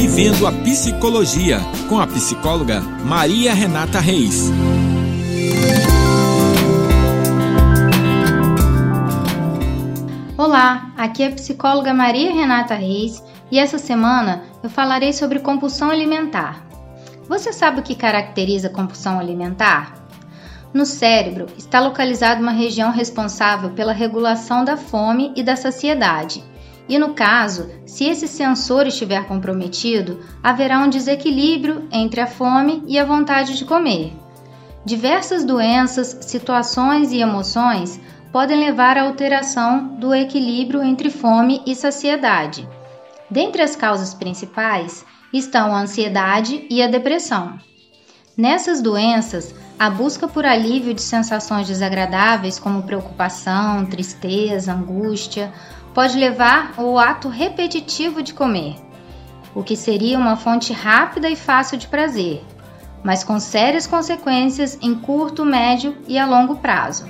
Vivendo a Psicologia, com a psicóloga Maria Renata Reis. Olá, aqui é a psicóloga Maria Renata Reis e essa semana eu falarei sobre compulsão alimentar. Você sabe o que caracteriza compulsão alimentar? No cérebro está localizada uma região responsável pela regulação da fome e da saciedade. E no caso, se esse sensor estiver comprometido, haverá um desequilíbrio entre a fome e a vontade de comer. Diversas doenças, situações e emoções podem levar à alteração do equilíbrio entre fome e saciedade. Dentre as causas principais estão a ansiedade e a depressão. Nessas doenças, a busca por alívio de sensações desagradáveis, como preocupação, tristeza, angústia, pode levar ao ato repetitivo de comer, o que seria uma fonte rápida e fácil de prazer, mas com sérias consequências em curto, médio e a longo prazo.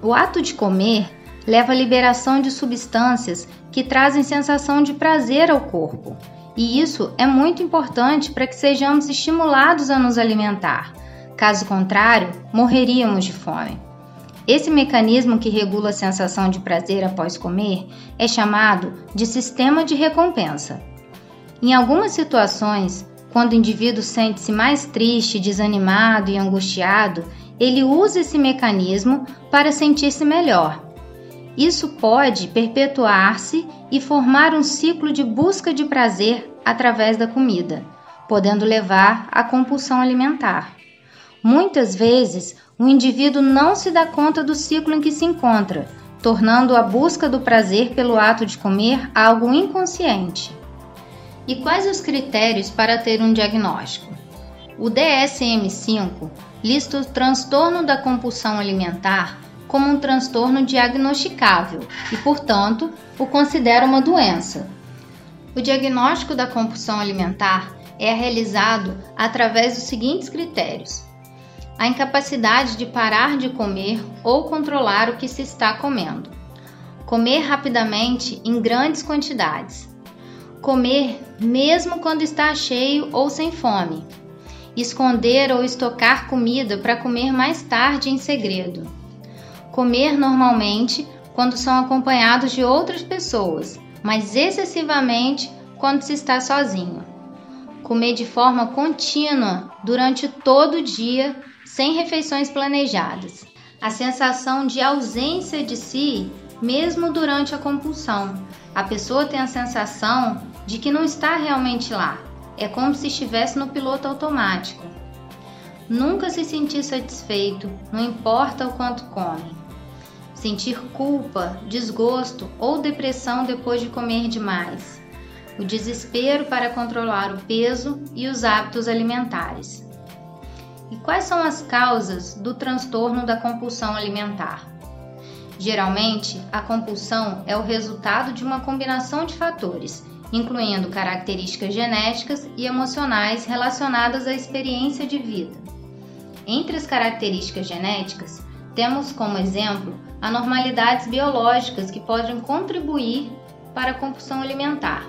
O ato de comer leva à liberação de substâncias que trazem sensação de prazer ao corpo, e isso é muito importante para que sejamos estimulados a nos alimentar. Caso contrário, morreríamos de fome. Esse mecanismo que regula a sensação de prazer após comer é chamado de sistema de recompensa. Em algumas situações, quando o indivíduo sente-se mais triste, desanimado e angustiado, ele usa esse mecanismo para sentir-se melhor. Isso pode perpetuar-se e formar um ciclo de busca de prazer através da comida, podendo levar à compulsão alimentar. Muitas vezes, o indivíduo não se dá conta do ciclo em que se encontra, tornando a busca do prazer pelo ato de comer algo inconsciente. E quais os critérios para ter um diagnóstico? O DSM-5 lista o transtorno da compulsão alimentar como um transtorno diagnosticável e, portanto, o considera uma doença. O diagnóstico da compulsão alimentar é realizado através dos seguintes critérios: a incapacidade de parar de comer ou controlar o que se está comendo, comer rapidamente em grandes quantidades, comer mesmo quando está cheio ou sem fome esconder ou estocar comida para comer mais tarde em segredo. Comer normalmente quando são acompanhados de outras pessoas, mas excessivamente quando se está sozinho. Comer de forma contínua durante todo o dia, sem refeições planejadas. A sensação de ausência de si, mesmo durante a compulsão. A pessoa tem a sensação de que não está realmente lá, é como se estivesse no piloto automático. Nunca se sentir satisfeito, não importa o quanto come. Sentir culpa, desgosto ou depressão depois de comer demais. O desespero para controlar o peso e os hábitos alimentares. E quais são as causas do transtorno da compulsão alimentar? Geralmente, a compulsão é o resultado de uma combinação de fatores incluindo características genéticas e emocionais relacionadas à experiência de vida. Entre as características genéticas, temos como exemplo anormalidades biológicas que podem contribuir para a compulsão alimentar.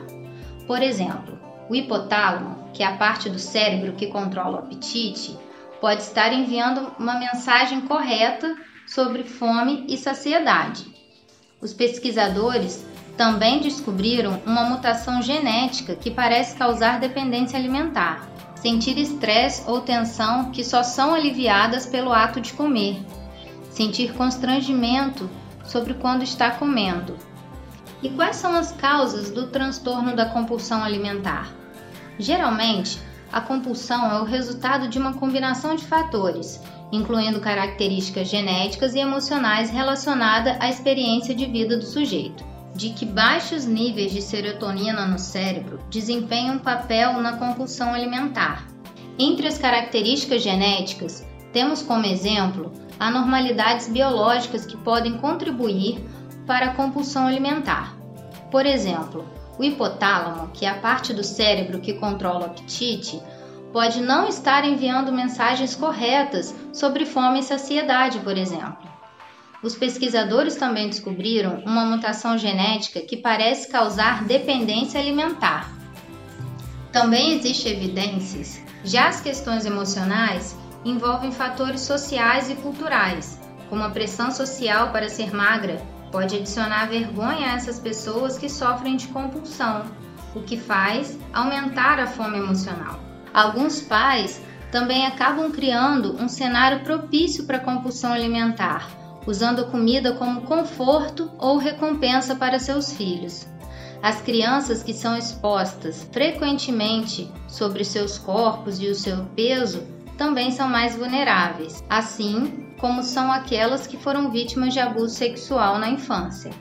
Por exemplo, o hipotálamo, que é a parte do cérebro que controla o apetite, pode estar enviando uma mensagem correta sobre fome e saciedade. Os pesquisadores também descobriram uma mutação genética que parece causar dependência alimentar, sentir estresse ou tensão que só são aliviadas pelo ato de comer, sentir constrangimento sobre quando está comendo. E quais são as causas do transtorno da compulsão alimentar? Geralmente, a compulsão é o resultado de uma combinação de fatores, incluindo características genéticas e emocionais relacionadas à experiência de vida do sujeito de que baixos níveis de serotonina no cérebro desempenham papel na compulsão alimentar. Entre as características genéticas, temos como exemplo anormalidades biológicas que podem contribuir para a compulsão alimentar. Por exemplo, o hipotálamo, que é a parte do cérebro que controla o apetite, pode não estar enviando mensagens corretas sobre fome e saciedade, por exemplo. Os pesquisadores também descobriram uma mutação genética que parece causar dependência alimentar. Também existem evidências, já as questões emocionais envolvem fatores sociais e culturais, como a pressão social para ser magra pode adicionar vergonha a essas pessoas que sofrem de compulsão, o que faz aumentar a fome emocional. Alguns pais também acabam criando um cenário propício para a compulsão alimentar, usando a comida como conforto ou recompensa para seus filhos. As crianças que são expostas frequentemente sobre seus corpos e o seu peso também são mais vulneráveis, assim como são aquelas que foram vítimas de abuso sexual na infância.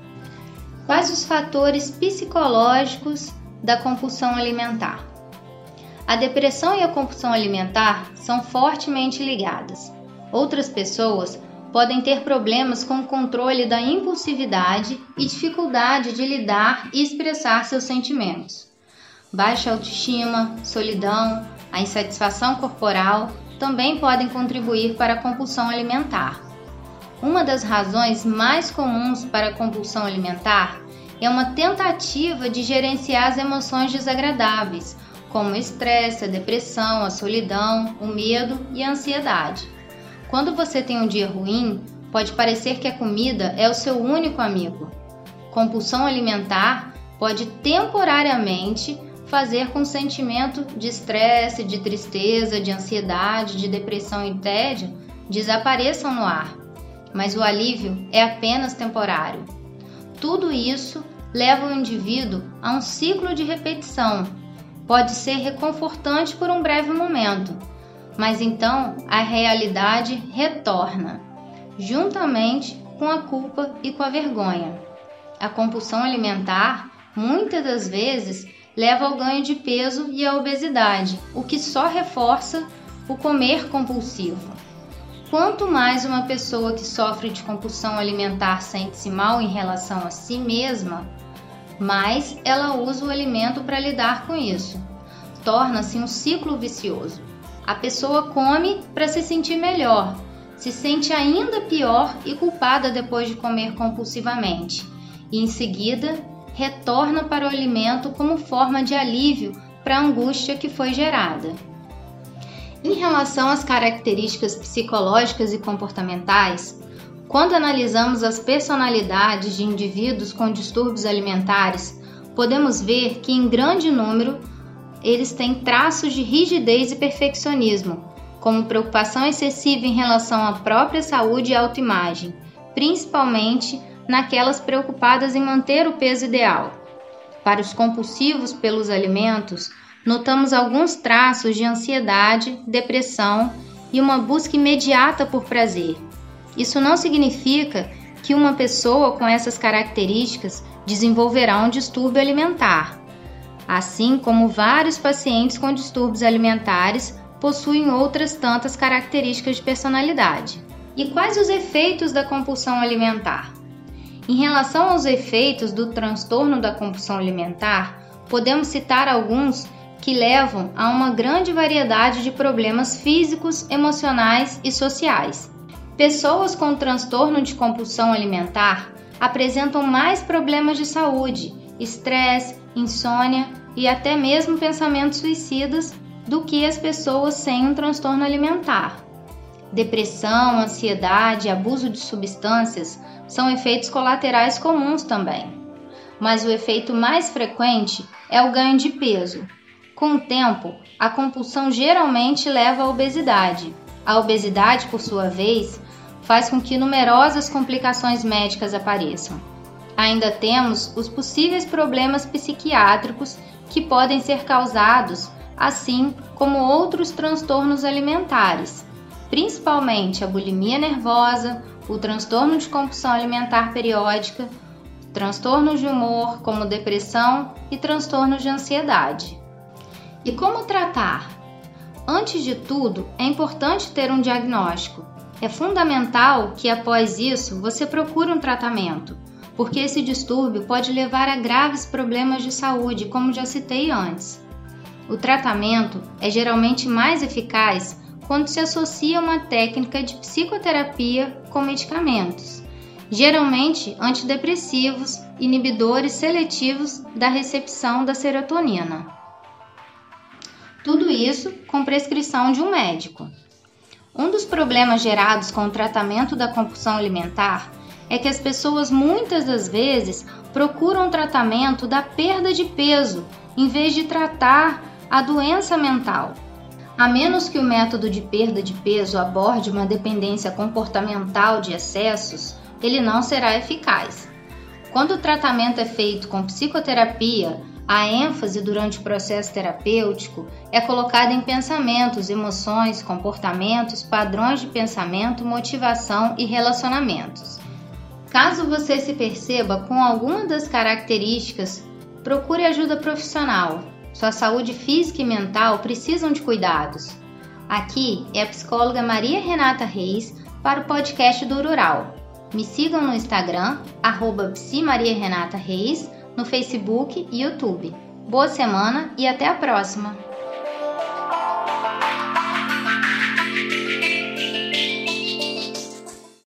Quais os fatores psicológicos da compulsão alimentar? A depressão e a compulsão alimentar são fortemente ligadas. Outras pessoas podem ter problemas com o controle da impulsividade e dificuldade de lidar e expressar seus sentimentos. Baixa autoestima, solidão, a insatisfação corporal também podem contribuir para a compulsão alimentar. Uma das razões mais comuns para a compulsão alimentar é uma tentativa de gerenciar as emoções desagradáveis, como o estresse, a depressão, a solidão, o medo e a ansiedade. Quando você tem um dia ruim, pode parecer que a comida é o seu único amigo. Compulsão alimentar pode temporariamente fazer com sentimento de estresse, de tristeza, de ansiedade, de depressão e tédio desapareçam no ar, mas o alívio é apenas temporário. Tudo isso leva o indivíduo a um ciclo de repetição. Pode ser reconfortante por um breve momento, mas então a realidade retorna, juntamente com a culpa e com a vergonha. A compulsão alimentar, muitas das vezes, leva ao ganho de peso e à obesidade, o que só reforça o comer compulsivo. Quanto mais uma pessoa que sofre de compulsão alimentar sente-se mal em relação a si mesma, mais ela usa o alimento para lidar com isso. Torna-se um ciclo vicioso. A pessoa come para se sentir melhor, se sente ainda pior e culpada depois de comer compulsivamente, e em seguida retorna para o alimento como forma de alívio para a angústia que foi gerada. Em relação às características psicológicas e comportamentais, quando analisamos as personalidades de indivíduos com distúrbios alimentares, podemos ver que, em grande número, eles têm traços de rigidez e perfeccionismo, como preocupação excessiva em relação à própria saúde e autoimagem, principalmente naquelas preocupadas em manter o peso ideal. Para os compulsivos pelos alimentos, notamos alguns traços de ansiedade, depressão e uma busca imediata por prazer. Isso não significa que uma pessoa com essas características desenvolverá um distúrbio alimentar, assim como vários pacientes com distúrbios alimentares possuem outras tantas características de personalidade. E quais os efeitos da compulsão alimentar? Em relação aos efeitos do transtorno da compulsão alimentar, podemos citar alguns que levam a uma grande variedade de problemas físicos, emocionais e sociais. Pessoas com transtorno de compulsão alimentar apresentam mais problemas de saúde, estresse, insônia e até mesmo pensamentos suicidas do que as pessoas sem um transtorno alimentar. Depressão, ansiedade abuso de substâncias são efeitos colaterais comuns também. Mas o efeito mais frequente é o ganho de peso. Com o tempo, a compulsão geralmente leva à obesidade. A obesidade, por sua vez, faz com que numerosas complicações médicas apareçam. Ainda temos os possíveis problemas psiquiátricos que podem ser causados, assim como outros transtornos alimentares, principalmente a bulimia nervosa, o transtorno de compulsão alimentar periódica, transtornos de humor, como depressão e transtornos de ansiedade. E como tratar? Antes de tudo, é importante ter um diagnóstico. É fundamental que após isso você procure um tratamento, porque esse distúrbio pode levar a graves problemas de saúde, como já citei antes. O tratamento é geralmente mais eficaz quando se associa uma técnica de psicoterapia com medicamentos, geralmente antidepressivos, inibidores seletivos da recepção da serotonina. Tudo isso com prescrição de um médico. Um dos problemas gerados com o tratamento da compulsão alimentar é que as pessoas muitas das vezes procuram tratamento da perda de peso em vez de tratar a doença mental. A menos que o método de perda de peso aborde uma dependência comportamental de excessos, ele não será eficaz. Quando o tratamento é feito com psicoterapia, a ênfase durante o processo terapêutico é colocada em pensamentos, emoções, comportamentos, padrões de pensamento, motivação e relacionamentos. Caso você se perceba com alguma das características, procure ajuda profissional. Sua saúde física e mental precisam de cuidados. Aqui é a psicóloga Maria Renata Reis para o podcast do Rural. Me sigam no Instagram, arroba Reis, no Facebook e YouTube. Boa semana e até a próxima!